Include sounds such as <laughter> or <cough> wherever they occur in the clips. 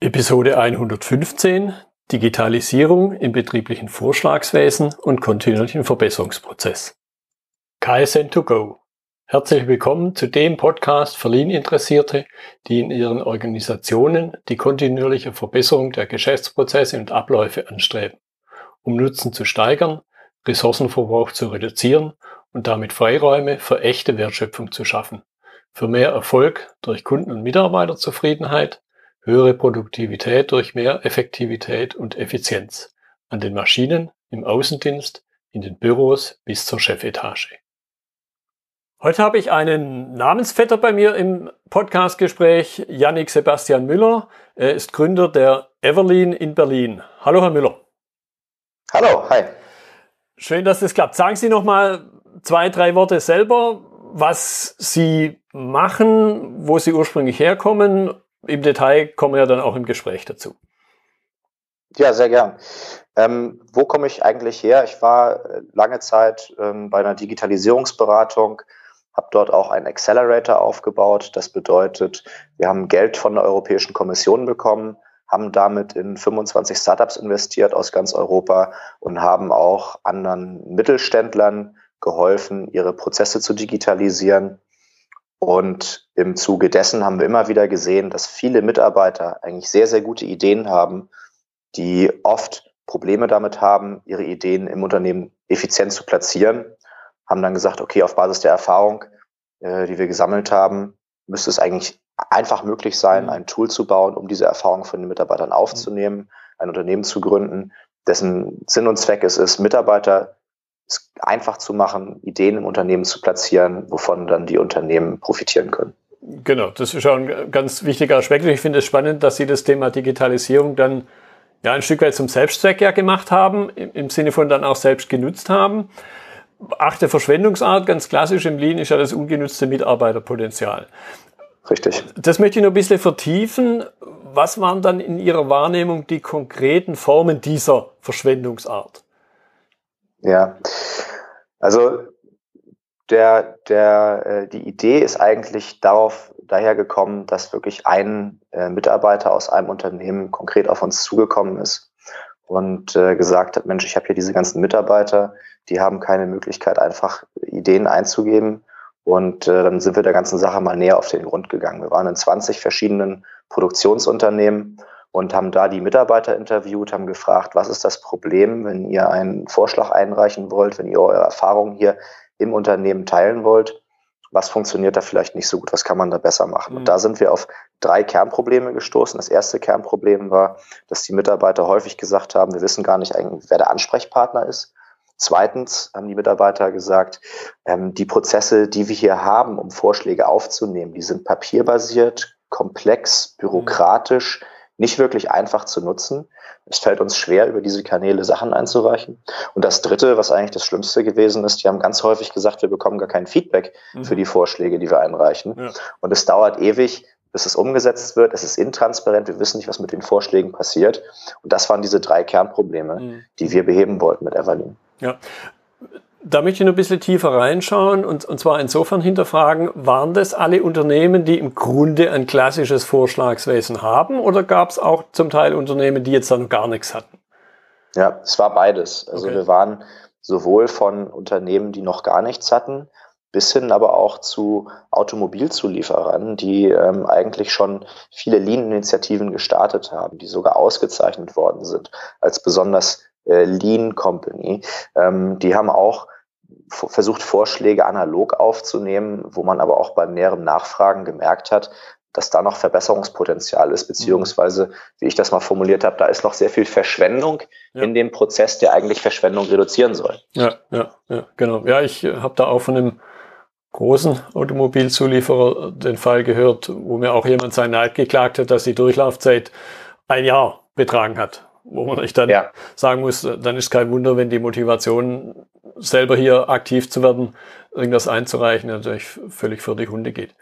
Episode 115 Digitalisierung im betrieblichen Vorschlagswesen und kontinuierlichen Verbesserungsprozess. KSN2Go. Herzlich willkommen zu dem Podcast für Lean-Interessierte, die in ihren Organisationen die kontinuierliche Verbesserung der Geschäftsprozesse und Abläufe anstreben, um Nutzen zu steigern, Ressourcenverbrauch zu reduzieren und damit Freiräume für echte Wertschöpfung zu schaffen, für mehr Erfolg durch Kunden- und Mitarbeiterzufriedenheit, höhere Produktivität durch mehr Effektivität und Effizienz an den Maschinen, im Außendienst, in den Büros bis zur Chefetage. Heute habe ich einen Namensvetter bei mir im Podcastgespräch, Yannick Sebastian Müller. Er ist Gründer der Everlean in Berlin. Hallo, Herr Müller. Hallo, hi. Schön, dass es klappt. Sagen Sie noch mal zwei, drei Worte selber, was Sie machen, wo Sie ursprünglich herkommen im Detail kommen wir ja dann auch im Gespräch dazu. Ja, sehr gern. Ähm, wo komme ich eigentlich her? Ich war äh, lange Zeit ähm, bei einer Digitalisierungsberatung, habe dort auch einen Accelerator aufgebaut. Das bedeutet, wir haben Geld von der Europäischen Kommission bekommen, haben damit in 25 Startups investiert aus ganz Europa und haben auch anderen Mittelständlern geholfen, ihre Prozesse zu digitalisieren und im Zuge dessen haben wir immer wieder gesehen, dass viele Mitarbeiter eigentlich sehr, sehr gute Ideen haben, die oft Probleme damit haben, ihre Ideen im Unternehmen effizient zu platzieren. Haben dann gesagt, okay, auf Basis der Erfahrung, äh, die wir gesammelt haben, müsste es eigentlich einfach möglich sein, mhm. ein Tool zu bauen, um diese Erfahrung von den Mitarbeitern aufzunehmen, ein Unternehmen zu gründen, dessen Sinn und Zweck es ist, Mitarbeiter es einfach zu machen, Ideen im Unternehmen zu platzieren, wovon dann die Unternehmen profitieren können. Genau, das ist schon ein ganz wichtiger Aspekt. Ich finde es spannend, dass Sie das Thema Digitalisierung dann ja ein Stück weit zum Selbstzweck ja gemacht haben, im Sinne von dann auch selbst genutzt haben. Achte Verschwendungsart, ganz klassisch im Lean, ist ja das ungenutzte Mitarbeiterpotenzial. Richtig. Das möchte ich noch ein bisschen vertiefen. Was waren dann in Ihrer Wahrnehmung die konkreten Formen dieser Verschwendungsart? Ja, also der, der, äh, die Idee ist eigentlich darauf dahergekommen, dass wirklich ein äh, Mitarbeiter aus einem Unternehmen konkret auf uns zugekommen ist und äh, gesagt hat, Mensch, ich habe hier diese ganzen Mitarbeiter, die haben keine Möglichkeit, einfach Ideen einzugeben. Und äh, dann sind wir der ganzen Sache mal näher auf den Grund gegangen. Wir waren in 20 verschiedenen Produktionsunternehmen und haben da die Mitarbeiter interviewt, haben gefragt, was ist das Problem, wenn ihr einen Vorschlag einreichen wollt, wenn ihr eure Erfahrungen hier im Unternehmen teilen wollt. Was funktioniert da vielleicht nicht so gut? Was kann man da besser machen? Mhm. Und da sind wir auf drei Kernprobleme gestoßen. Das erste Kernproblem war, dass die Mitarbeiter häufig gesagt haben, wir wissen gar nicht eigentlich, wer der Ansprechpartner ist. Zweitens haben die Mitarbeiter gesagt, ähm, die Prozesse, die wir hier haben, um Vorschläge aufzunehmen, die sind papierbasiert, komplex, bürokratisch. Mhm nicht wirklich einfach zu nutzen. Es fällt uns schwer, über diese Kanäle Sachen einzureichen. Und das Dritte, was eigentlich das Schlimmste gewesen ist, die haben ganz häufig gesagt, wir bekommen gar kein Feedback mhm. für die Vorschläge, die wir einreichen. Ja. Und es dauert ewig, bis es umgesetzt wird. Es ist intransparent. Wir wissen nicht, was mit den Vorschlägen passiert. Und das waren diese drei Kernprobleme, mhm. die wir beheben wollten mit Evalin. Ja. Da möchte ich noch ein bisschen tiefer reinschauen und, und zwar insofern hinterfragen, waren das alle Unternehmen, die im Grunde ein klassisches Vorschlagswesen haben oder gab es auch zum Teil Unternehmen, die jetzt da noch gar nichts hatten? Ja, es war beides. Also okay. wir waren sowohl von Unternehmen, die noch gar nichts hatten, bis hin aber auch zu Automobilzulieferern, die ähm, eigentlich schon viele Lean-Initiativen gestartet haben, die sogar ausgezeichnet worden sind als besonders äh, Lean Company. Ähm, die haben auch versucht, Vorschläge analog aufzunehmen, wo man aber auch bei mehreren Nachfragen gemerkt hat, dass da noch Verbesserungspotenzial ist, beziehungsweise, wie ich das mal formuliert habe, da ist noch sehr viel Verschwendung ja. in dem Prozess, der eigentlich Verschwendung reduzieren soll. Ja, ja, ja, genau. Ja, ich habe da auch von einem großen Automobilzulieferer den Fall gehört, wo mir auch jemand sein Neid geklagt hat, dass die Durchlaufzeit ein Jahr betragen hat wo man sich dann ja. sagen muss, dann ist kein Wunder, wenn die Motivation, selber hier aktiv zu werden, irgendwas einzureichen, natürlich völlig für die Hunde geht.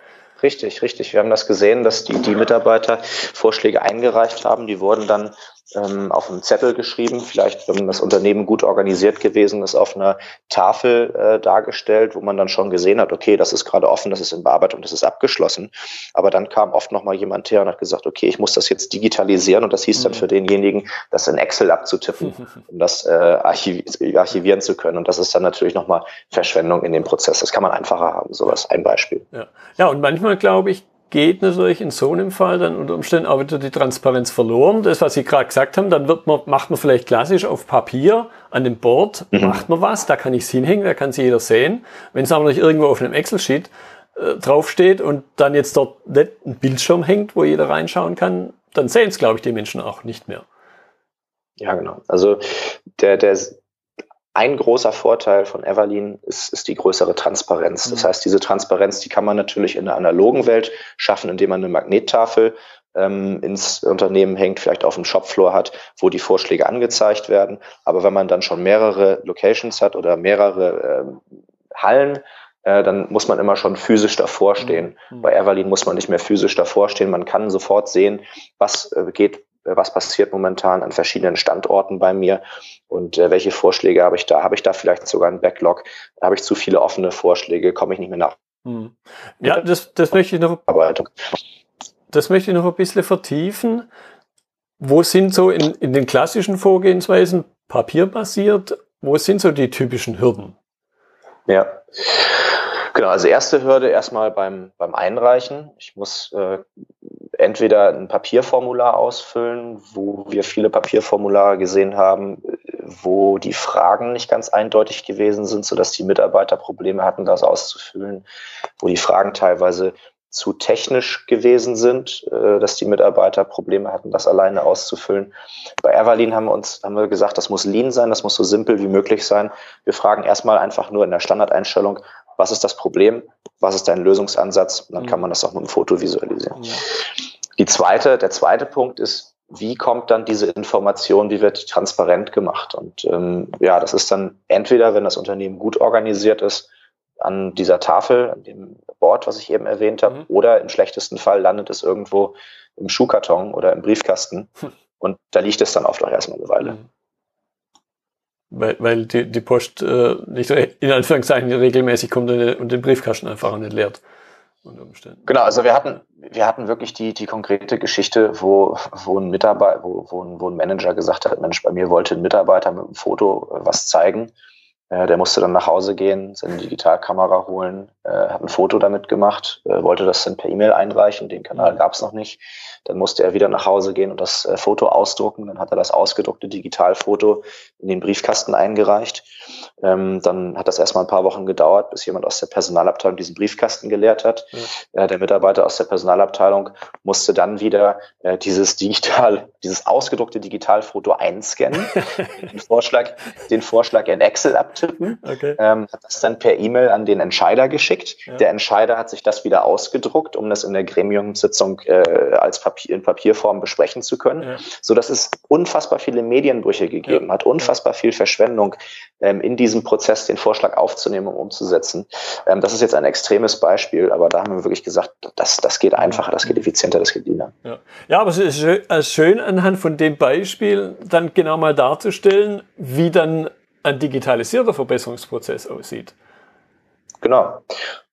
Richtig, richtig. Wir haben das gesehen, dass die, die Mitarbeiter Vorschläge eingereicht haben. Die wurden dann ähm, auf einem Zettel geschrieben, vielleicht, wenn das Unternehmen gut organisiert gewesen ist, auf einer Tafel äh, dargestellt, wo man dann schon gesehen hat, okay, das ist gerade offen, das ist in Bearbeitung, das ist abgeschlossen. Aber dann kam oft noch mal jemand her und hat gesagt, okay, ich muss das jetzt digitalisieren und das hieß dann mhm. für denjenigen, das in Excel abzutippen, <laughs> um das äh, archiv archivieren zu können. Und das ist dann natürlich noch mal Verschwendung in dem Prozess. Das kann man einfacher haben, sowas, ein Beispiel. Ja, ja und manchmal glaube ich, geht natürlich in so einem Fall dann unter Umständen auch wieder die Transparenz verloren. Das, was Sie gerade gesagt haben, dann wird man, macht man vielleicht klassisch auf Papier an dem Board, mhm. macht man was, da kann ich es hinhängen, da kann es jeder sehen. Wenn es aber nicht irgendwo auf einem Excel-Sheet äh, draufsteht und dann jetzt dort nicht ein Bildschirm hängt, wo jeder reinschauen kann, dann sehen es, glaube ich, die Menschen auch nicht mehr. Ja, genau. Also der, der, ein großer Vorteil von Everlean ist, ist die größere Transparenz. Das mhm. heißt, diese Transparenz, die kann man natürlich in der analogen Welt schaffen, indem man eine Magnettafel ähm, ins Unternehmen hängt, vielleicht auf dem Shopfloor hat, wo die Vorschläge angezeigt werden. Aber wenn man dann schon mehrere Locations hat oder mehrere ähm, Hallen, äh, dann muss man immer schon physisch davor stehen. Mhm. Bei Everlean muss man nicht mehr physisch davor stehen. Man kann sofort sehen, was äh, geht äh, was passiert momentan an verschiedenen Standorten bei mir und äh, welche Vorschläge habe ich da? Habe ich da vielleicht sogar einen Backlog? Habe ich zu viele offene Vorschläge? Komme ich nicht mehr nach? Hm. Ja, das, das möchte ich noch. Das möchte ich noch ein bisschen vertiefen. Wo sind so in, in den klassischen Vorgehensweisen papierbasiert? Wo sind so die typischen Hürden? Ja. Genau, also erste Hürde erstmal beim, beim Einreichen. Ich muss äh, entweder ein Papierformular ausfüllen, wo wir viele Papierformulare gesehen haben, wo die Fragen nicht ganz eindeutig gewesen sind, sodass die Mitarbeiter Probleme hatten, das auszufüllen, wo die Fragen teilweise zu technisch gewesen sind, äh, dass die Mitarbeiter Probleme hatten, das alleine auszufüllen. Bei Everlean haben wir uns haben wir gesagt, das muss lean sein, das muss so simpel wie möglich sein. Wir fragen erstmal einfach nur in der Standardeinstellung, was ist das Problem, was ist dein Lösungsansatz, und dann kann mhm. man das auch mit einem Foto visualisieren. Ja. Die zweite, der zweite Punkt ist, wie kommt dann diese Information, wie wird die transparent gemacht? Und ähm, ja, das ist dann entweder, wenn das Unternehmen gut organisiert ist, an dieser Tafel, an dem Board, was ich eben erwähnt habe, mhm. oder im schlechtesten Fall landet es irgendwo im Schuhkarton oder im Briefkasten. Hm. Und da liegt es dann oft auch erstmal eine Weile. Mhm. Weil, weil die, die Post äh, nicht in Anführungszeichen regelmäßig kommt und den Briefkasten einfach nicht leert. Genau, also wir hatten, wir hatten wirklich die, die konkrete Geschichte, wo, wo ein Mitarbeiter, wo, wo, ein, wo ein Manager gesagt hat, Mensch, bei mir wollte ein Mitarbeiter mit einem Foto äh, was zeigen. Äh, der musste dann nach Hause gehen, seine Digitalkamera holen, äh, hat ein Foto damit gemacht, äh, wollte das dann per E-Mail einreichen, den Kanal mhm. gab es noch nicht. Dann musste er wieder nach Hause gehen und das äh, Foto ausdrucken. Dann hat er das ausgedruckte Digitalfoto in den Briefkasten eingereicht. Ähm, dann hat das erstmal ein paar Wochen gedauert, bis jemand aus der Personalabteilung diesen Briefkasten geleert hat. Mhm. Äh, der Mitarbeiter aus der Personalabteilung musste dann wieder äh, dieses digital, <laughs> dieses ausgedruckte Digitalfoto einscannen, <laughs> den Vorschlag, den Vorschlag in Excel abtippen, okay. ähm, hat das dann per E-Mail an den Entscheider geschickt. Ja. Der Entscheider hat sich das wieder ausgedruckt, um das in der Gremiumssitzung äh, als Papier in Papierform besprechen zu können, ja. so dass es unfassbar viele Medienbrüche gegeben ja. hat, unfassbar viel Verschwendung ähm, in diesem Prozess, den Vorschlag aufzunehmen und umzusetzen. Ähm, das ist jetzt ein extremes Beispiel, aber da haben wir wirklich gesagt, das, das geht einfacher, das geht effizienter, das geht leaner. Ja, ja aber es ist schön anhand von dem Beispiel dann genau mal darzustellen, wie dann ein digitalisierter Verbesserungsprozess aussieht. Genau.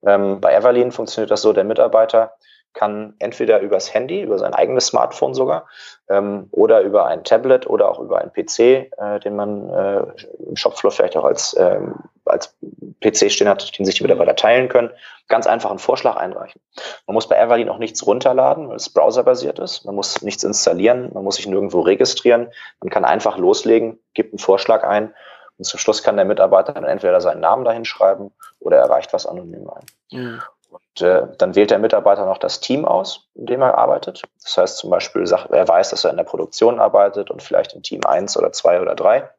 Ähm, bei Everlean funktioniert das so, der Mitarbeiter kann entweder übers Handy, über sein eigenes Smartphone sogar, ähm, oder über ein Tablet oder auch über einen PC, äh, den man äh, im Shopfloor vielleicht auch als, ähm, als PC stehen hat, den sich die Mitarbeiter teilen können, ganz einfach einen Vorschlag einreichen. Man muss bei Everlean auch nichts runterladen, weil es browserbasiert ist. Man muss nichts installieren, man muss sich nirgendwo registrieren. Man kann einfach loslegen, gibt einen Vorschlag ein und zum Schluss kann der Mitarbeiter dann entweder seinen Namen dahin schreiben oder er reicht was anonym ein. Mhm. Und äh, dann wählt der Mitarbeiter noch das Team aus, in dem er arbeitet. Das heißt zum Beispiel, er weiß, dass er in der Produktion arbeitet und vielleicht in Team 1 oder 2 oder 3.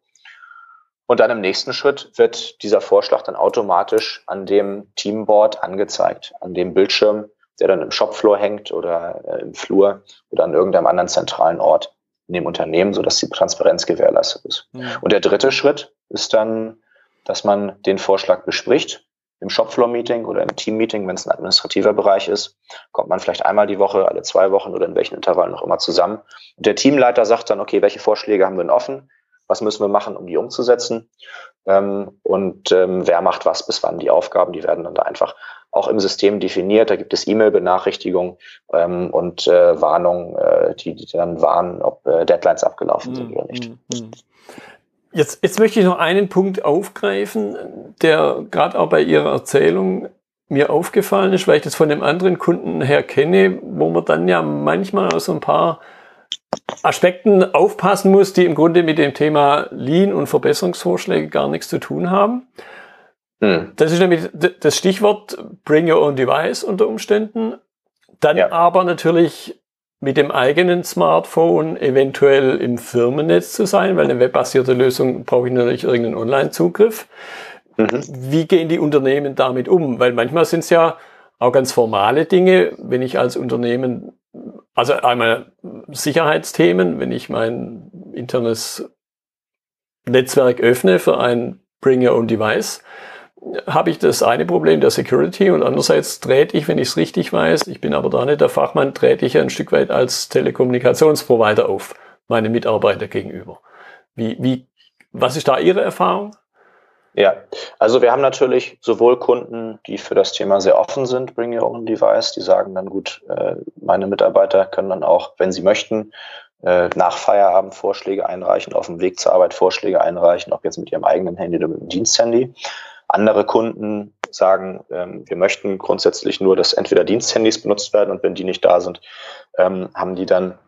Und dann im nächsten Schritt wird dieser Vorschlag dann automatisch an dem Teamboard angezeigt, an dem Bildschirm, der dann im Shopfloor hängt oder äh, im Flur oder an irgendeinem anderen zentralen Ort in dem Unternehmen, sodass die Transparenz gewährleistet ist. Mhm. Und der dritte Schritt ist dann, dass man den Vorschlag bespricht im Shopfloor-Meeting oder im Team-Meeting, wenn es ein administrativer Bereich ist, kommt man vielleicht einmal die Woche, alle zwei Wochen oder in welchen Intervallen noch immer zusammen. Und der Teamleiter sagt dann, okay, welche Vorschläge haben wir denn offen? Was müssen wir machen, um die umzusetzen? Ähm, und ähm, wer macht was bis wann die Aufgaben, die werden dann da einfach auch im System definiert. Da gibt es E-Mail-Benachrichtigungen ähm, und äh, Warnungen, äh, die, die dann warnen, ob äh, Deadlines abgelaufen sind oder nicht. Mhm. Jetzt, jetzt möchte ich noch einen Punkt aufgreifen, der gerade auch bei Ihrer Erzählung mir aufgefallen ist, weil ich das von dem anderen Kunden her kenne, wo man dann ja manchmal aus so ein paar Aspekten aufpassen muss, die im Grunde mit dem Thema Lean und Verbesserungsvorschläge gar nichts zu tun haben. Hm. Das ist nämlich das Stichwort Bring Your Own Device unter Umständen. Dann ja. aber natürlich mit dem eigenen Smartphone eventuell im Firmennetz zu sein, weil eine webbasierte Lösung brauche ich natürlich irgendeinen Online-Zugriff. Mhm. Wie gehen die Unternehmen damit um? Weil manchmal sind es ja auch ganz formale Dinge, wenn ich als Unternehmen, also einmal Sicherheitsthemen, wenn ich mein internes Netzwerk öffne für ein Bring Your Own Device, habe ich das eine Problem der Security und andererseits trete ich, wenn ich es richtig weiß, ich bin aber da nicht der Fachmann, trete ich ein Stück weit als Telekommunikationsprovider auf meine Mitarbeiter gegenüber. Wie, wie, was ist da Ihre Erfahrung? Ja, also wir haben natürlich sowohl Kunden, die für das Thema sehr offen sind, Bring Your Own Device, die sagen dann gut, äh, meine Mitarbeiter können dann auch, wenn sie möchten, äh, nach Feierabend Vorschläge einreichen, auf dem Weg zur Arbeit Vorschläge einreichen, ob jetzt mit ihrem eigenen Handy oder mit dem Diensthandy. Andere Kunden sagen, ähm, wir möchten grundsätzlich nur, dass entweder Diensthandys benutzt werden und wenn die nicht da sind, ähm, haben die dann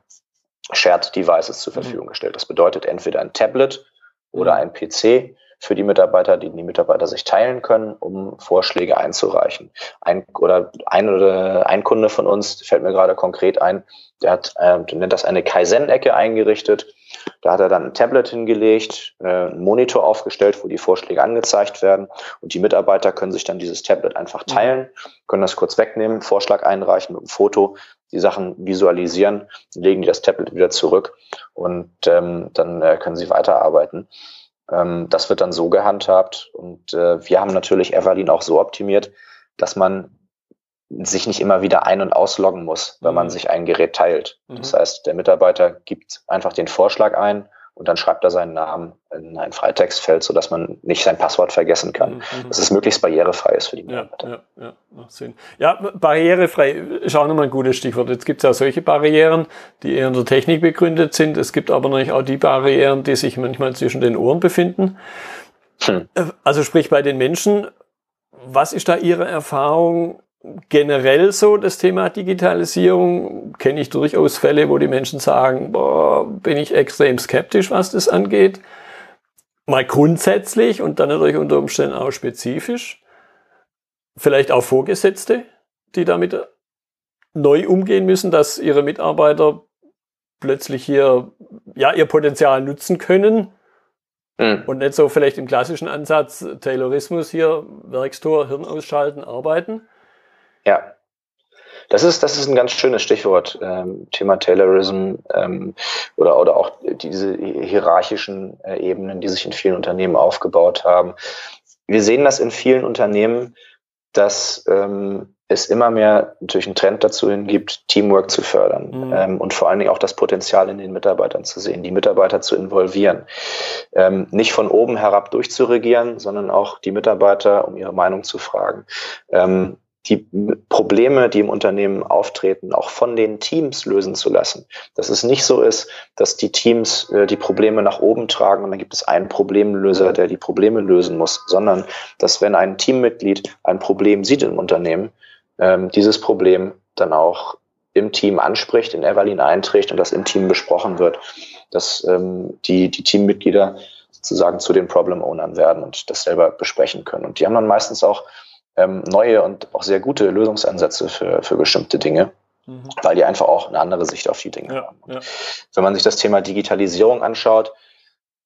Shared Devices zur mhm. Verfügung gestellt. Das bedeutet entweder ein Tablet oder mhm. ein PC für die Mitarbeiter, die die Mitarbeiter sich teilen können, um Vorschläge einzureichen. Ein oder ein oder ein Kunde von uns fällt mir gerade konkret ein, der hat, äh, nennt das eine Kaizen-Ecke eingerichtet. Da hat er dann ein Tablet hingelegt, äh, einen Monitor aufgestellt, wo die Vorschläge angezeigt werden. Und die Mitarbeiter können sich dann dieses Tablet einfach mhm. teilen, können das kurz wegnehmen, Vorschlag einreichen mit einem Foto, die Sachen visualisieren, legen die das Tablet wieder zurück und ähm, dann äh, können sie weiterarbeiten. Ähm, das wird dann so gehandhabt. Und äh, wir haben natürlich Everlean auch so optimiert, dass man sich nicht immer wieder ein- und ausloggen muss, wenn man mhm. sich ein Gerät teilt. Mhm. Das heißt, der Mitarbeiter gibt einfach den Vorschlag ein und dann schreibt er seinen Namen in ein Freitextfeld, sodass man nicht sein Passwort vergessen kann. Mhm. mhm. Dass es möglichst barrierefrei ist für die Mitarbeiter. Ja, ja, ja, Sinn. ja barrierefrei ist auch nochmal ein gutes Stichwort. Jetzt gibt es ja solche Barrieren, die eher in der Technik begründet sind. Es gibt aber natürlich auch die Barrieren, die sich manchmal zwischen den Ohren befinden. Hm. Also sprich bei den Menschen, was ist da Ihre Erfahrung? generell so das Thema Digitalisierung kenne ich durchaus Fälle, wo die Menschen sagen, boah, bin ich extrem skeptisch, was das angeht. Mal grundsätzlich und dann natürlich unter Umständen auch spezifisch. Vielleicht auch Vorgesetzte, die damit neu umgehen müssen, dass ihre Mitarbeiter plötzlich hier ja ihr Potenzial nutzen können mhm. und nicht so vielleicht im klassischen Ansatz Taylorismus hier Werkstor Hirn ausschalten arbeiten. Ja. Das ist, das ist ein ganz schönes Stichwort, ähm, Thema Taylorism ähm, oder, oder auch diese hierarchischen äh, Ebenen, die sich in vielen Unternehmen aufgebaut haben. Wir sehen das in vielen Unternehmen, dass ähm, es immer mehr natürlich einen Trend dazu hin gibt, Teamwork zu fördern mhm. ähm, und vor allen Dingen auch das Potenzial in den Mitarbeitern zu sehen, die Mitarbeiter zu involvieren. Ähm, nicht von oben herab durchzuregieren, sondern auch die Mitarbeiter um ihre Meinung zu fragen. Ähm, die Probleme, die im Unternehmen auftreten, auch von den Teams lösen zu lassen. Dass es nicht so ist, dass die Teams äh, die Probleme nach oben tragen und dann gibt es einen Problemlöser, der die Probleme lösen muss, sondern dass wenn ein Teammitglied ein Problem sieht im Unternehmen, ähm, dieses Problem dann auch im Team anspricht, in Evalin einträgt und das im Team besprochen wird, dass ähm, die, die Teammitglieder sozusagen zu den Problem-Ownern werden und das selber besprechen können. Und die haben dann meistens auch ähm, neue und auch sehr gute Lösungsansätze für, für bestimmte Dinge, mhm. weil die einfach auch eine andere Sicht auf die Dinge ja, haben. Ja. Wenn man sich das Thema Digitalisierung anschaut,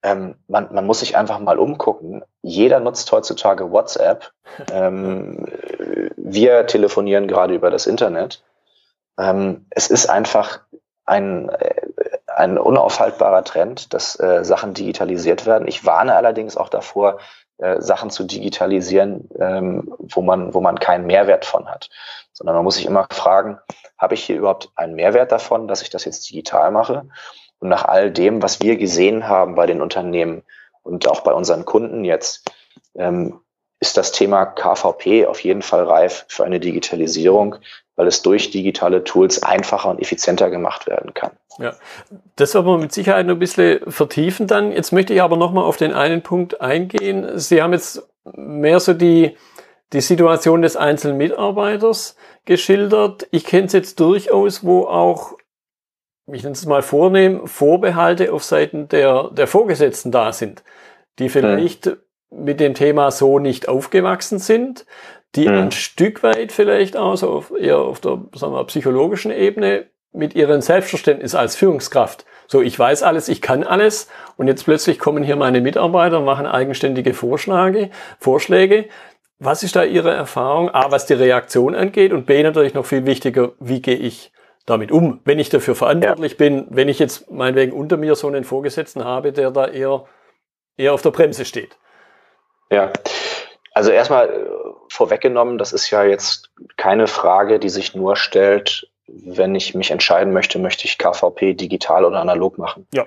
ähm, man, man muss sich einfach mal umgucken. Jeder nutzt heutzutage WhatsApp. <laughs> ähm, wir telefonieren gerade über das Internet. Ähm, es ist einfach ein, äh, ein unaufhaltbarer Trend, dass äh, Sachen digitalisiert werden. Ich warne allerdings auch davor, äh, Sachen zu digitalisieren, ähm, wo man, wo man keinen Mehrwert von hat. Sondern man muss sich immer fragen, habe ich hier überhaupt einen Mehrwert davon, dass ich das jetzt digital mache? Und nach all dem, was wir gesehen haben bei den Unternehmen und auch bei unseren Kunden jetzt, ähm, ist das Thema KVP auf jeden Fall reif für eine Digitalisierung, weil es durch digitale Tools einfacher und effizienter gemacht werden kann. Ja, das werden wir mit Sicherheit noch ein bisschen vertiefen dann. Jetzt möchte ich aber nochmal auf den einen Punkt eingehen. Sie haben jetzt mehr so die, die Situation des einzelnen Mitarbeiters geschildert. Ich kenne es jetzt durchaus, wo auch, ich nenne es mal vornehm, Vorbehalte auf Seiten der, der Vorgesetzten da sind, die vielleicht mhm. mit dem Thema so nicht aufgewachsen sind, die mhm. ein Stück weit vielleicht auch so auf, eher auf der sagen wir, psychologischen Ebene mit ihrem Selbstverständnis als Führungskraft. So, ich weiß alles, ich kann alles und jetzt plötzlich kommen hier meine Mitarbeiter und machen eigenständige Vorschläge, Vorschläge. Was ist da Ihre Erfahrung? A, was die Reaktion angeht und B, natürlich noch viel wichtiger, wie gehe ich damit um, wenn ich dafür verantwortlich ja. bin, wenn ich jetzt meinetwegen unter mir so einen Vorgesetzten habe, der da eher, eher auf der Bremse steht. Ja, also erstmal äh, vorweggenommen, das ist ja jetzt keine Frage, die sich nur stellt, wenn ich mich entscheiden möchte, möchte ich KVP digital oder analog machen. Ja.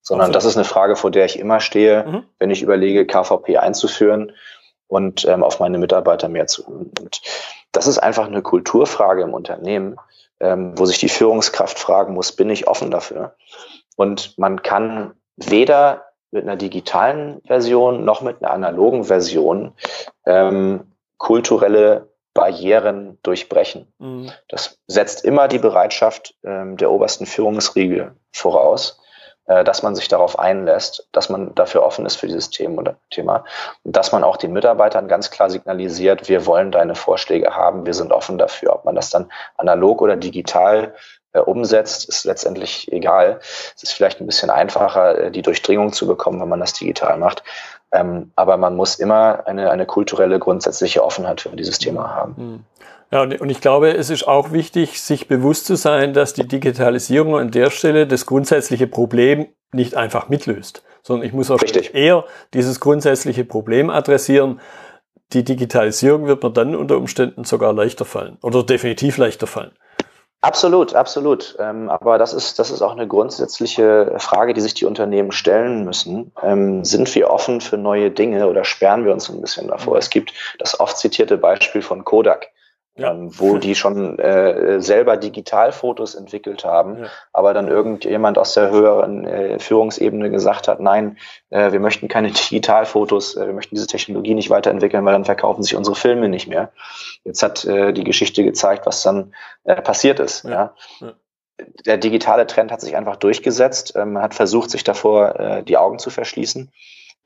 Sondern absolut. das ist eine Frage, vor der ich immer stehe, mhm. wenn ich überlege, KVP einzuführen und ähm, auf meine Mitarbeiter mehr zu. Und das ist einfach eine Kulturfrage im Unternehmen, ähm, wo sich die Führungskraft fragen muss, bin ich offen dafür? Und man kann weder mit einer digitalen Version noch mit einer analogen Version ähm, kulturelle Barrieren durchbrechen. Mhm. Das setzt immer die Bereitschaft ähm, der obersten Führungsriege voraus, äh, dass man sich darauf einlässt, dass man dafür offen ist für dieses Thema, Thema und dass man auch den Mitarbeitern ganz klar signalisiert, wir wollen deine Vorschläge haben, wir sind offen dafür. Ob man das dann analog oder digital umsetzt, ist letztendlich egal. Es ist vielleicht ein bisschen einfacher, äh, die Durchdringung zu bekommen, wenn man das digital macht. Ähm, aber man muss immer eine, eine kulturelle, grundsätzliche Offenheit für dieses Thema haben. Hm. Ja, und ich glaube, es ist auch wichtig, sich bewusst zu sein, dass die Digitalisierung an der Stelle das grundsätzliche Problem nicht einfach mitlöst, sondern ich muss auch Richtig. eher dieses grundsätzliche Problem adressieren. Die Digitalisierung wird mir dann unter Umständen sogar leichter fallen oder definitiv leichter fallen. Absolut, absolut. Ähm, aber das ist, das ist auch eine grundsätzliche Frage, die sich die Unternehmen stellen müssen. Ähm, sind wir offen für neue Dinge oder sperren wir uns ein bisschen davor? Mhm. Es gibt das oft zitierte Beispiel von Kodak ja. ähm, wo die schon äh, selber Digitalfotos entwickelt haben, ja. aber dann irgendjemand aus der höheren äh, Führungsebene gesagt hat, nein, äh, wir möchten keine <laughs> Digitalfotos, äh, wir möchten diese Technologie nicht weiterentwickeln, weil dann verkaufen sich unsere Filme nicht mehr. Jetzt hat äh, die Geschichte gezeigt, was dann äh, passiert ist. Ja. ja. Der digitale Trend hat sich einfach durchgesetzt. Ähm, man hat versucht, sich davor äh, die Augen zu verschließen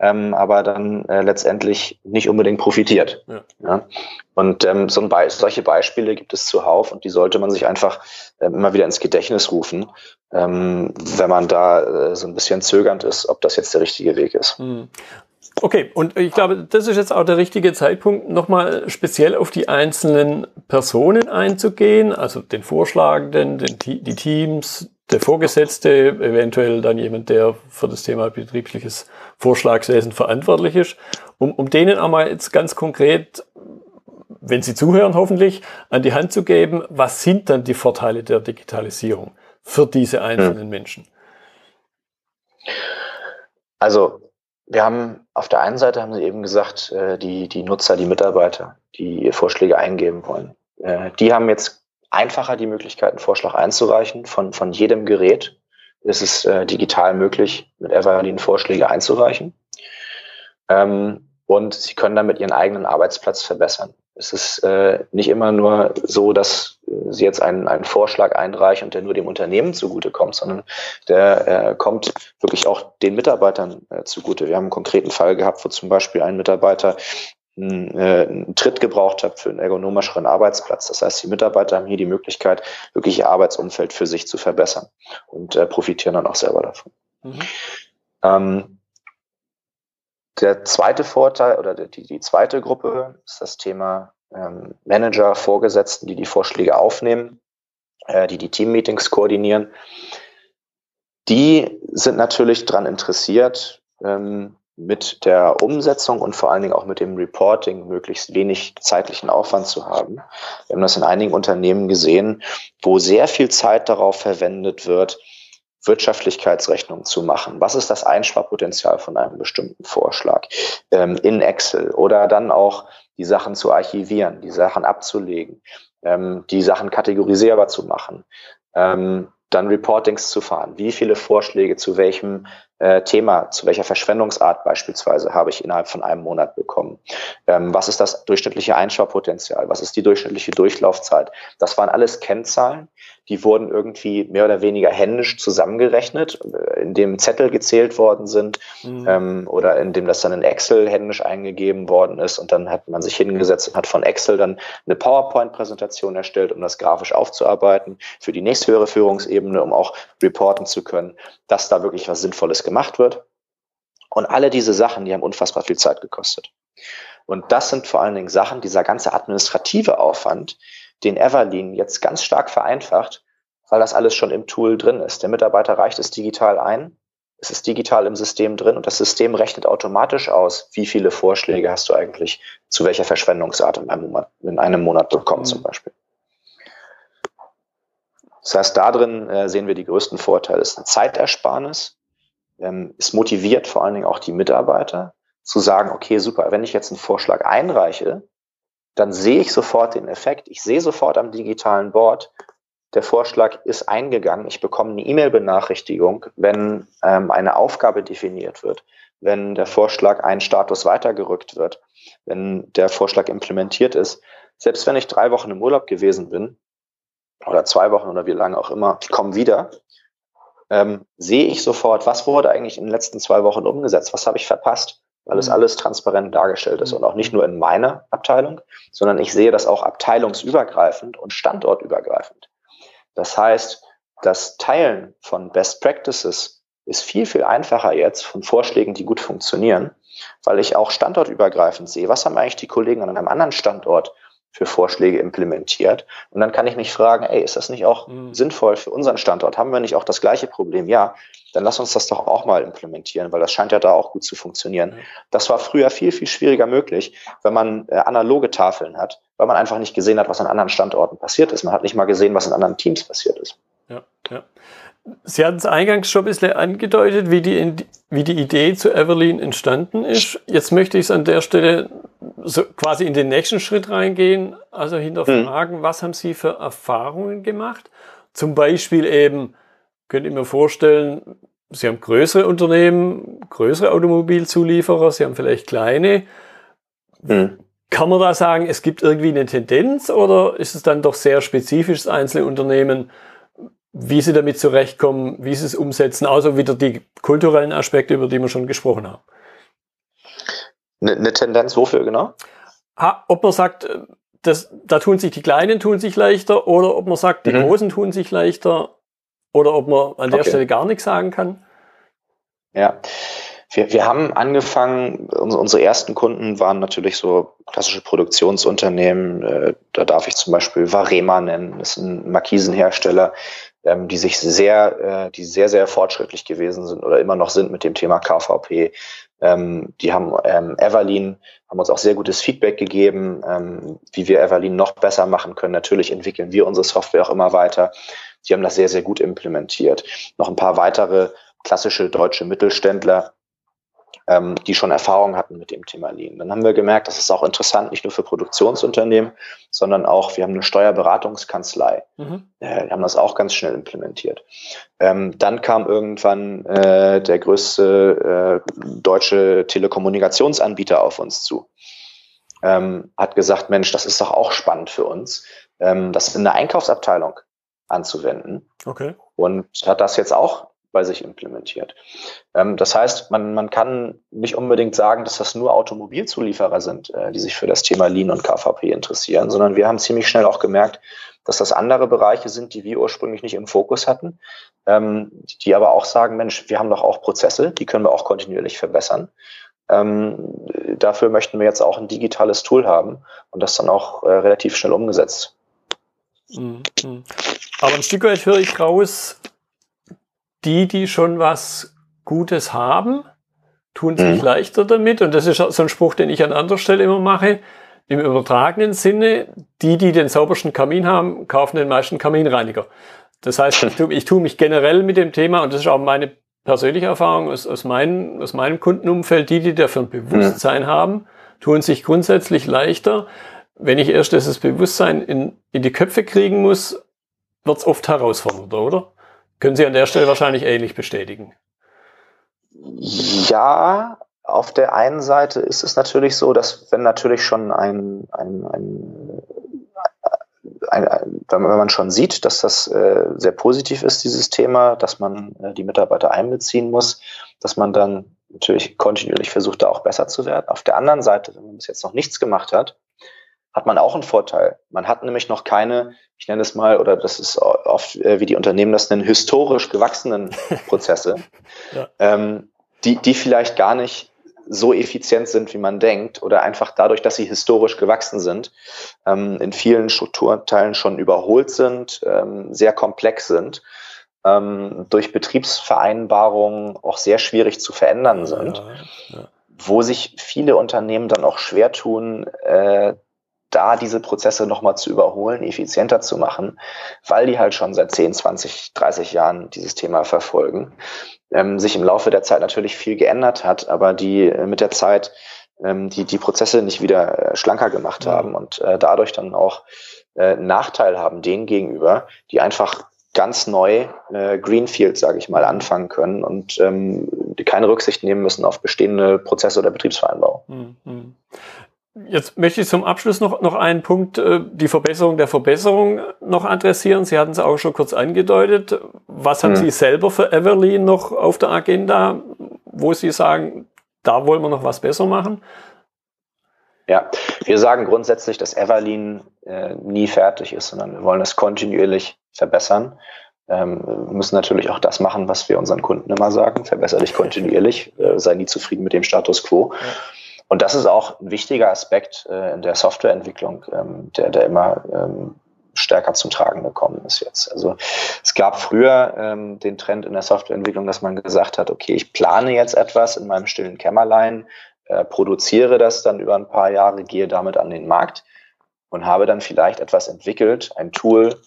ähm, aber dann äh, letztendlich nicht unbedingt profitiert. Ja. ja? Und ähm, so ein Be solche Beispiele gibt es zuhauf und die sollte man sich einfach äh, immer wieder ins Gedächtnis rufen, ähm, wenn man da äh, so ein bisschen zögernd ist, ob das jetzt der richtige Weg ist. Mhm. Okay, und ich glaube, das ist jetzt auch der richtige Zeitpunkt, nochmal speziell auf die einzelnen Personen einzugehen, also den Vorschlagenden, den, die Teams, der Vorgesetzte, eventuell dann jemand, der für das Thema betriebliches Vorschlagswesen verantwortlich ist, um, um denen einmal jetzt ganz konkret, wenn sie zuhören hoffentlich, an die Hand zu geben, was sind dann die Vorteile der Digitalisierung für diese einzelnen hm. Menschen? Also wir haben auf der einen Seite haben Sie eben gesagt, äh, die, die Nutzer, die Mitarbeiter, die Vorschläge eingeben wollen. Äh, die haben jetzt einfacher die Möglichkeit, einen Vorschlag einzureichen von, von jedem Gerät. Es ist äh, digital möglich, mit Evergreen Vorschläge einzureichen. Ähm, und sie können damit ihren eigenen Arbeitsplatz verbessern. Es ist äh, nicht immer nur so, dass sie jetzt einen, einen Vorschlag einreichen und der nur dem Unternehmen zugutekommt, sondern der äh, kommt wirklich auch den Mitarbeitern äh, zugute. Wir haben einen konkreten Fall gehabt, wo zum Beispiel ein Mitarbeiter einen, äh, einen Tritt gebraucht hat für einen ergonomischeren Arbeitsplatz. Das heißt, die Mitarbeiter haben hier die Möglichkeit, wirklich ihr Arbeitsumfeld für sich zu verbessern und äh, profitieren dann auch selber davon. Mhm. Ähm, der zweite Vorteil oder die, die zweite Gruppe ist das Thema ähm, Manager, Vorgesetzten, die die Vorschläge aufnehmen, äh, die die Teammeetings koordinieren. Die sind natürlich daran interessiert, ähm, mit der Umsetzung und vor allen Dingen auch mit dem Reporting möglichst wenig zeitlichen Aufwand zu haben. Wir haben das in einigen Unternehmen gesehen, wo sehr viel Zeit darauf verwendet wird, Wirtschaftlichkeitsrechnung zu machen. Was ist das Einsparpotenzial von einem bestimmten Vorschlag ähm, in Excel oder dann auch die Sachen zu archivieren, die Sachen abzulegen, ähm, die Sachen kategorisierbar zu machen, ähm, dann Reportings zu fahren. Wie viele Vorschläge zu welchem äh, Thema, zu welcher Verschwendungsart beispielsweise habe ich innerhalb von einem Monat bekommen? Ähm, was ist das durchschnittliche Einsparpotenzial? Was ist die durchschnittliche Durchlaufzeit? Das waren alles Kennzahlen, die wurden irgendwie mehr oder weniger händisch zusammengerechnet, äh, in dem Zettel gezählt worden sind mhm. ähm, oder in dem das dann in Excel händisch eingegeben worden ist und dann hat man sich hingesetzt und hat von Excel dann eine PowerPoint-Präsentation erstellt, um das grafisch aufzuarbeiten für die nächsthöhere Führungsebene, um auch reporten zu können, dass da wirklich was Sinnvolles gemacht wird. Und alle diese Sachen, die haben unfassbar viel Zeit gekostet. Und das sind vor allen Dingen Sachen, dieser ganze administrative Aufwand, den Everlean jetzt ganz stark vereinfacht, weil das alles schon im Tool drin ist. Der Mitarbeiter reicht es digital ein, es ist digital im System drin und das System rechnet automatisch aus, wie viele Vorschläge hast du eigentlich zu welcher Verschwendungsart in einem Monat, in einem Monat bekommen mhm. zum Beispiel. Das heißt, da drin äh, sehen wir die größten Vorteile. Es ist eine Zeitersparnis, ähm, es motiviert vor allen Dingen auch die Mitarbeiter zu sagen, okay, super, wenn ich jetzt einen Vorschlag einreiche, dann sehe ich sofort den Effekt. Ich sehe sofort am digitalen Board, der Vorschlag ist eingegangen. Ich bekomme eine E-Mail-Benachrichtigung, wenn ähm, eine Aufgabe definiert wird, wenn der Vorschlag einen Status weitergerückt wird, wenn der Vorschlag implementiert ist. Selbst wenn ich drei Wochen im Urlaub gewesen bin oder zwei Wochen oder wie lange auch immer, ich komme wieder, ähm, sehe ich sofort, was wurde eigentlich in den letzten zwei Wochen umgesetzt, was habe ich verpasst weil es mhm. alles transparent dargestellt ist und auch nicht nur in meiner Abteilung, sondern ich sehe das auch abteilungsübergreifend und standortübergreifend. Das heißt, das Teilen von Best Practices ist viel, viel einfacher jetzt von Vorschlägen, die gut funktionieren, weil ich auch standortübergreifend sehe, was haben eigentlich die Kollegen an einem anderen Standort für Vorschläge implementiert. Und dann kann ich mich fragen, ey, ist das nicht auch mhm. sinnvoll für unseren Standort? Haben wir nicht auch das gleiche Problem? Ja, dann lass uns das doch auch mal implementieren, weil das scheint ja da auch gut zu funktionieren. Mhm. Das war früher viel, viel schwieriger möglich, wenn man äh, analoge Tafeln hat, weil man einfach nicht gesehen hat, was an anderen Standorten passiert ist. Man hat nicht mal gesehen, was in anderen Teams passiert ist. Ja, ja. Sie hatten es eingangs schon ein bisschen angedeutet, wie die, wie die Idee zu Everlean entstanden ist. Jetzt möchte ich es an der Stelle so quasi in den nächsten Schritt reingehen, also hinterfragen, mhm. was haben Sie für Erfahrungen gemacht? Zum Beispiel eben, könnt ihr mir vorstellen, Sie haben größere Unternehmen, größere Automobilzulieferer, Sie haben vielleicht kleine. Mhm. Kann man da sagen, es gibt irgendwie eine Tendenz oder ist es dann doch sehr spezifisch, das einzelne Unternehmen, wie sie damit zurechtkommen, wie sie es umsetzen, außer wieder die kulturellen Aspekte, über die wir schon gesprochen haben? Eine, eine Tendenz wofür genau? Ha, ob man sagt, äh, das, da tun sich die Kleinen tun sich leichter oder ob man sagt, die mhm. Großen tun sich leichter oder ob man an der okay. Stelle gar nichts sagen kann? Ja, wir, wir haben angefangen, unsere ersten Kunden waren natürlich so klassische Produktionsunternehmen. Äh, da darf ich zum Beispiel Varema nennen, das ist ein Markisenhersteller, ähm, die sich sehr, äh, die sehr, sehr fortschrittlich gewesen sind oder immer noch sind mit dem Thema KVP. Ähm, die haben ähm, Everlean, haben uns auch sehr gutes Feedback gegeben, ähm, wie wir Everlean noch besser machen können. Natürlich entwickeln wir unsere Software auch immer weiter. Die haben das sehr, sehr gut implementiert. Noch ein paar weitere klassische deutsche Mittelständler, ähm, die schon Erfahrung hatten mit dem Thema Lean. Dann haben wir gemerkt, das ist auch interessant, nicht nur für Produktionsunternehmen, sondern auch, wir haben eine Steuerberatungskanzlei. Mhm. Äh, die haben das auch ganz schnell implementiert. Ähm, dann kam irgendwann äh, der größte äh, deutsche Telekommunikationsanbieter auf uns zu. Ähm, hat gesagt, Mensch, das ist doch auch spannend für uns, ähm, das in der Einkaufsabteilung anzuwenden. Okay. Und hat das jetzt auch bei sich implementiert. Ähm, das heißt, man, man kann nicht unbedingt sagen, dass das nur Automobilzulieferer sind, äh, die sich für das Thema Lean und KVP interessieren, sondern wir haben ziemlich schnell auch gemerkt, dass das andere Bereiche sind, die wir ursprünglich nicht im Fokus hatten, ähm, die aber auch sagen, Mensch, wir haben doch auch Prozesse, die können wir auch kontinuierlich verbessern. Ähm, dafür möchten wir jetzt auch ein digitales Tool haben und das dann auch äh, relativ schnell umgesetzt. Mhm. Aber ein Stück weit höre ich raus, die, die schon was Gutes haben, tun sich mhm. leichter damit. Und das ist so ein Spruch, den ich an anderer Stelle immer mache. Im übertragenen Sinne, die, die den saubersten Kamin haben, kaufen den meisten Kaminreiniger. Das heißt, ich tue, ich tue mich generell mit dem Thema, und das ist auch meine persönliche Erfahrung aus, aus, mein, aus meinem Kundenumfeld, die, die dafür ein Bewusstsein ja. haben, tun sich grundsätzlich leichter. Wenn ich erst dieses Bewusstsein in, in die Köpfe kriegen muss, wird es oft herausfordernder, oder? Können Sie an der Stelle wahrscheinlich ähnlich bestätigen. Ja, auf der einen Seite ist es natürlich so, dass wenn natürlich schon ein, ein, ein, ein wenn man schon sieht, dass das äh, sehr positiv ist, dieses Thema, dass man äh, die Mitarbeiter einbeziehen muss, dass man dann natürlich kontinuierlich versucht, da auch besser zu werden. Auf der anderen Seite, wenn man bis jetzt noch nichts gemacht hat, hat man auch einen Vorteil. Man hat nämlich noch keine, ich nenne es mal, oder das ist oft, äh, wie die Unternehmen das nennen, historisch gewachsenen <laughs> Prozesse, ja. ähm, die, die vielleicht gar nicht so effizient sind, wie man denkt, oder einfach dadurch, dass sie historisch gewachsen sind, ähm, in vielen Strukturteilen schon überholt sind, ähm, sehr komplex sind, ähm, durch Betriebsvereinbarungen auch sehr schwierig zu verändern sind, ja, ja. wo sich viele Unternehmen dann auch schwer tun, äh, da diese Prozesse nochmal zu überholen, effizienter zu machen, weil die halt schon seit 10, 20, 30 Jahren dieses Thema verfolgen. Ähm, sich im Laufe der Zeit natürlich viel geändert hat, aber die äh, mit der Zeit ähm, die, die Prozesse nicht wieder äh, schlanker gemacht ja. haben und äh, dadurch dann auch äh, Nachteil haben denen gegenüber, die einfach ganz neu äh, Greenfield, sage ich mal, anfangen können und ähm, keine Rücksicht nehmen müssen auf bestehende Prozesse oder Betriebsvereinbarungen. Mhm. Jetzt möchte ich zum Abschluss noch, noch einen Punkt, äh, die Verbesserung der Verbesserung noch adressieren. Sie hatten es auch schon kurz angedeutet. Was haben hm. Sie selber für Everly noch auf der Agenda, wo Sie sagen, da wollen wir noch was besser machen? Ja, wir sagen grundsätzlich, dass Everlean äh, nie fertig ist, sondern wir wollen es kontinuierlich verbessern. Ähm, wir müssen natürlich auch das machen, was wir unseren Kunden immer sagen. Verbessere dich kontinuierlich, äh, sei nie zufrieden mit dem Status quo. Ja. Und das ist auch ein wichtiger Aspekt äh, in der Softwareentwicklung, ähm, der, der immer ähm, stärker zum Tragen gekommen ist jetzt. Also es gab früher ähm, den Trend in der Softwareentwicklung, dass man gesagt hat, okay, ich plane jetzt etwas in meinem stillen Kämmerlein, äh, produziere das dann über ein paar Jahre, gehe damit an den Markt und habe dann vielleicht etwas entwickelt, ein Tool,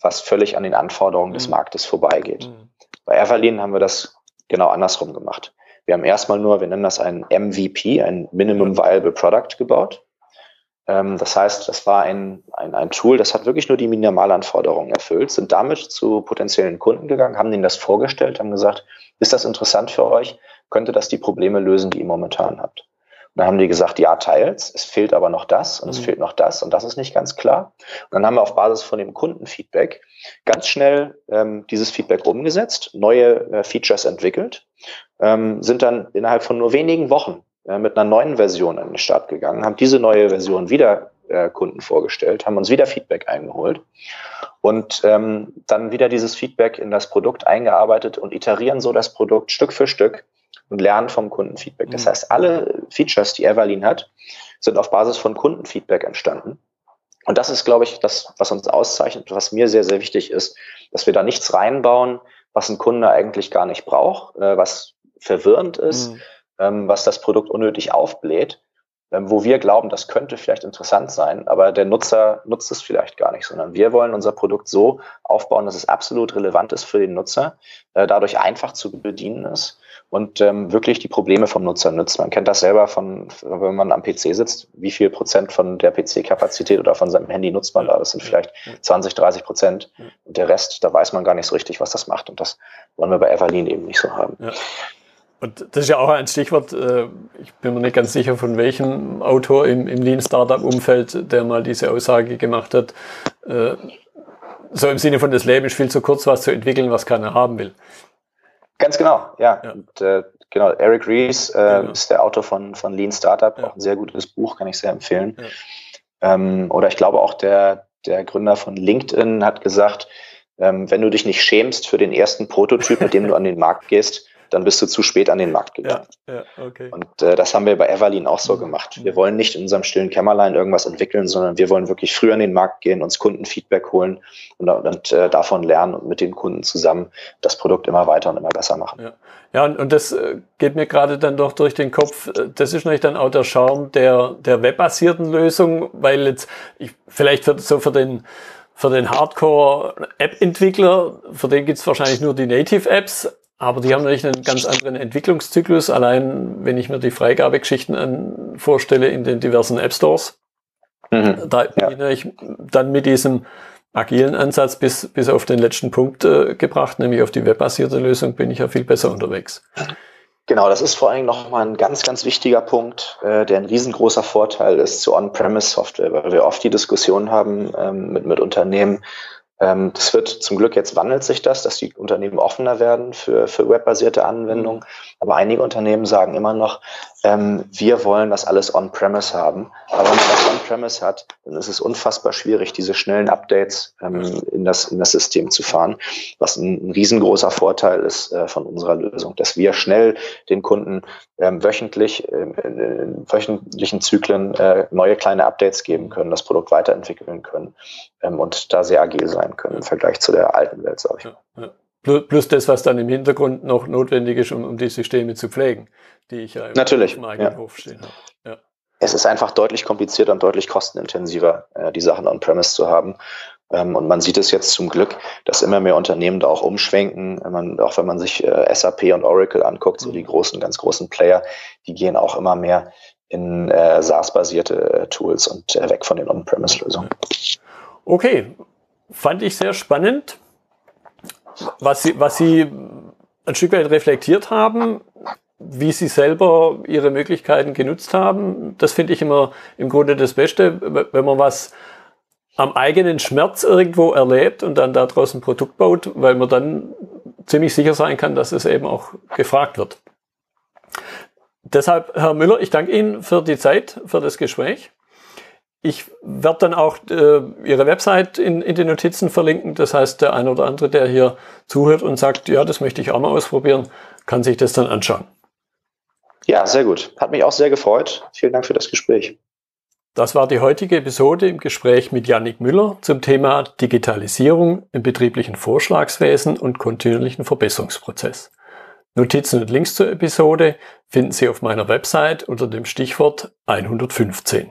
was völlig an den Anforderungen mhm. des Marktes vorbeigeht. Mhm. Bei Everlean haben wir das genau andersrum gemacht. Wir haben erstmal nur, wir nennen das ein MVP, ein Minimum Viable Product gebaut. Ähm, das heißt, das war ein, ein, ein Tool, das hat wirklich nur die Minimalanforderungen erfüllt, sind damit zu potenziellen Kunden gegangen, haben ihnen das vorgestellt, haben gesagt, ist das interessant für euch? Könnte das die Probleme lösen, die ihr momentan habt? Dann haben die gesagt, ja, teils, es fehlt aber noch das und mhm. es fehlt noch das und das ist nicht ganz klar. Und dann haben wir auf Basis von dem Kundenfeedback ganz schnell ähm, dieses Feedback umgesetzt, neue äh, Features entwickelt, ähm, sind dann innerhalb von nur wenigen Wochen äh, mit einer neuen Version an den Start gegangen, haben diese neue Version wieder äh, Kunden vorgestellt, haben uns wieder Feedback eingeholt und ähm, dann wieder dieses Feedback in das Produkt eingearbeitet und iterieren so das Produkt Stück für Stück und lernen vom Kundenfeedback. Das mhm. heißt, alle Features, die Everlean hat, sind auf Basis von Kundenfeedback entstanden. Und das ist, glaube ich, das, was uns auszeichnet, was mir sehr, sehr wichtig ist, dass wir da nichts reinbauen, was ein Kunde eigentlich gar nicht braucht, äh, was verwirrend ist, mhm. ähm, was das Produkt unnötig aufbläht, wo wir glauben, das könnte vielleicht interessant sein, aber der Nutzer nutzt es vielleicht gar nicht, sondern wir wollen unser Produkt so aufbauen, dass es absolut relevant ist für den Nutzer, äh, dadurch einfach zu bedienen ist und ähm, wirklich die Probleme vom Nutzer nützt. Man kennt das selber von, wenn man am PC sitzt, wie viel Prozent von der PC-Kapazität oder von seinem Handy nutzt man da? Das sind vielleicht 20, 30 Prozent. Und der Rest, da weiß man gar nicht so richtig, was das macht. Und das wollen wir bei Everlean eben nicht so haben. Ja. Und das ist ja auch ein Stichwort, äh, ich bin mir nicht ganz sicher, von welchem Autor im, im Lean-Startup-Umfeld, der mal diese Aussage gemacht hat, äh, so im Sinne von, das Leben ist viel zu kurz, was zu entwickeln, was keiner haben will. Ganz genau, ja. ja. Und, äh, genau, Eric Rees äh, genau. ist der Autor von, von Lean Startup, ja. auch ein sehr gutes Buch, kann ich sehr empfehlen. Ja. Ähm, oder ich glaube auch der, der Gründer von LinkedIn hat gesagt, ähm, wenn du dich nicht schämst für den ersten Prototyp, mit dem du an den Markt gehst, dann bist du zu spät an den Markt gegangen. Ja, ja, okay. Und äh, das haben wir bei Everlean auch so mhm. gemacht. Wir wollen nicht in unserem stillen Kämmerlein irgendwas entwickeln, sondern wir wollen wirklich früh an den Markt gehen, uns Kundenfeedback holen und, und äh, davon lernen und mit den Kunden zusammen das Produkt immer weiter und immer besser machen. Ja, ja und, und das äh, geht mir gerade dann doch durch den Kopf. Äh, das ist natürlich dann auch der Charme der, der webbasierten Lösung, weil jetzt ich, vielleicht für, so für den für den Hardcore-App-Entwickler, für den gibt's wahrscheinlich nur die Native-Apps, aber die haben natürlich einen ganz anderen Entwicklungszyklus. Allein wenn ich mir die Freigabegeschichten an, vorstelle in den diversen App Stores, mhm. da ja. bin ich dann mit diesem agilen Ansatz bis, bis auf den letzten Punkt äh, gebracht, nämlich auf die webbasierte Lösung, bin ich ja viel besser unterwegs. Genau, das ist vor allem nochmal ein ganz, ganz wichtiger Punkt, äh, der ein riesengroßer Vorteil ist zu On-Premise-Software, weil wir oft die Diskussion haben ähm, mit, mit Unternehmen, das wird zum Glück jetzt wandelt sich das, dass die Unternehmen offener werden für, für webbasierte Anwendungen. Aber einige Unternehmen sagen immer noch, ähm, wir wollen das alles on-premise haben. Aber wenn man das on-premise hat, dann ist es unfassbar schwierig, diese schnellen Updates ähm, in, das, in das System zu fahren. Was ein, ein riesengroßer Vorteil ist äh, von unserer Lösung, dass wir schnell den Kunden ähm, wöchentlich, ähm, in, in wöchentlichen Zyklen äh, neue kleine Updates geben können, das Produkt weiterentwickeln können ähm, und da sehr agil sein können im Vergleich zu der alten Welt, sage ich. Ja, ja. Plus das, was dann im Hintergrund noch notwendig ist, um, um die Systeme zu pflegen, die ich ja im, Natürlich, ja. Hof stehen habe. Ja. Es ist einfach deutlich komplizierter und deutlich kostenintensiver, äh, die Sachen on-premise zu haben. Ähm, und man sieht es jetzt zum Glück, dass immer mehr Unternehmen da auch umschwenken. Man, auch wenn man sich äh, SAP und Oracle anguckt, so die großen, ganz großen Player, die gehen auch immer mehr in äh, SaaS-basierte Tools und weg von den On-Premise-Lösungen. Okay, fand ich sehr spannend was Sie, was Sie ein Stück weit reflektiert haben, wie Sie selber Ihre Möglichkeiten genutzt haben. Das finde ich immer im Grunde das Beste, wenn man was am eigenen Schmerz irgendwo erlebt und dann daraus ein Produkt baut, weil man dann ziemlich sicher sein kann, dass es eben auch gefragt wird. Deshalb, Herr Müller, ich danke Ihnen für die Zeit, für das Gespräch. Ich werde dann auch äh, Ihre Website in, in den Notizen verlinken. Das heißt, der eine oder andere, der hier zuhört und sagt, ja, das möchte ich auch mal ausprobieren, kann sich das dann anschauen. Ja, sehr gut. Hat mich auch sehr gefreut. Vielen Dank für das Gespräch. Das war die heutige Episode im Gespräch mit Yannick Müller zum Thema Digitalisierung im betrieblichen Vorschlagswesen und kontinuierlichen Verbesserungsprozess. Notizen und Links zur Episode finden Sie auf meiner Website unter dem Stichwort 115.